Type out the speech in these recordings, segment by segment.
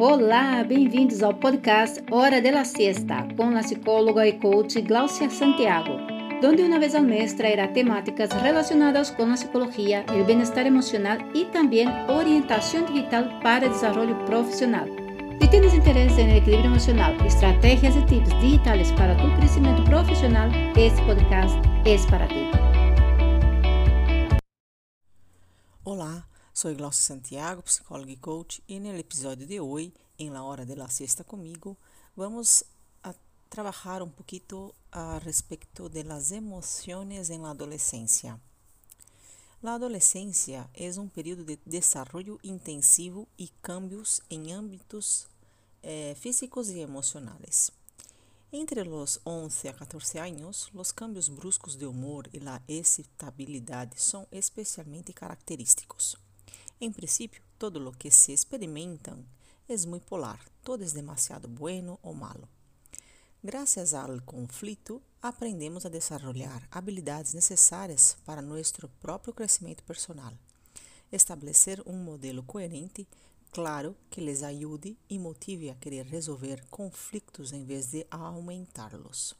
Olá, bem-vindos ao podcast Hora de la Siesta com a psicóloga e coach Glaucia Santiago, onde uma vez ao mês trairá temáticas relacionadas com a psicologia, o bem-estar emocional e também orientação digital para desenvolvimento profissional. Se tienes interesse em equilíbrio emocional, estratégias e tips digitais para tu crescimento profissional, este podcast é para ti. Olá, sou Glaucia Santiago, psicóloga e coach, e no episódio de hoje, em La Hora de la Siesta comigo, vamos a trabalhar um pouquinho a respeito de las emociones en la adolescencia. La adolescencia es un período de desarrollo intensivo y cambios en ámbitos eh, físicos y emocionales. Entre los 11 a 14 años, los cambios bruscos de humor y la excitabilidad son especialmente característicos. En principio, todo lo que se experimentan es muy polar, todo es demasiado bueno o malo. Gracias al conflito, aprendemos a desarrollar habilidades necessárias para nosso próprio crescimento personal. Estabelecer um modelo coerente claro que les ajude e motive a querer resolver conflitos em vez de aumentá-los.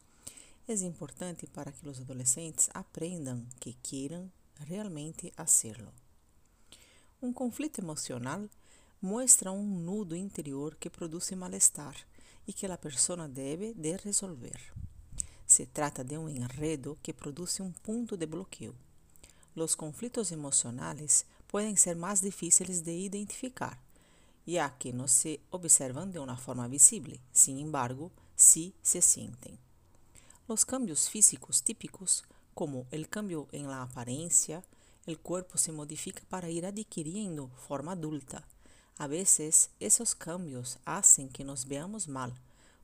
É importante para que os adolescentes aprendam que queiram realmente hacerlo. Um conflito emocional mostra um nudo interior que produz mal-estar e que a pessoa deve de resolver. Se trata de um enredo que produz um ponto de bloqueio. Os conflitos emocionais podem ser mais difíceis de identificar, ya que no se observan de una forma visible, sin embargo, sí se sienten. Los cambios físicos típicos, como el cambio en la apariencia, el cuerpo se modifica para ir adquiriendo forma adulta. A veces, esos cambios hacen que nos veamos mal,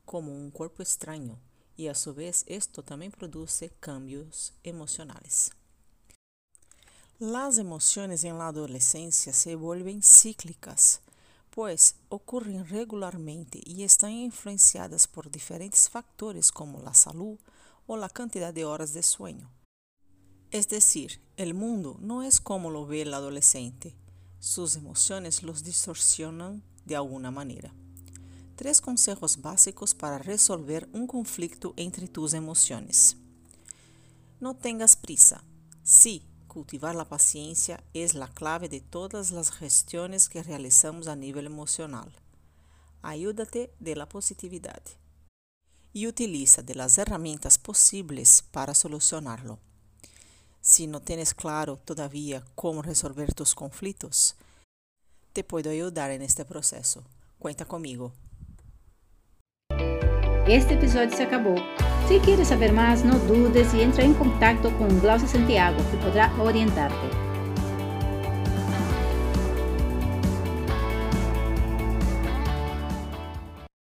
como un cuerpo extraño, y a su vez esto también produce cambios emocionales. Las emociones en la adolescencia se vuelven cíclicas pois ocorrem regularmente e estão influenciadas por diferentes fatores como a saúde ou a quantidade de horas de sueño. Es decir, el mundo no es como lo ve el adolescente. Sus emociones los distorsionan de alguna manera. Tres consejos básicos para resolver un conflicto entre tus emociones. No tengas prisa. Sí, cultivar la paciencia es la clave de todas las gestiones que realizamos a nivel emocional. Ayúdate de la positividad y utiliza de las herramientas posibles para solucionarlo. Si no tienes claro todavía cómo resolver tus conflictos, te puedo ayudar en este proceso. Cuenta conmigo. Este episódio se acabou. Se quieres saber mais, não dudes e entra em contato com Glaucia Santiago, que poderá orientarte.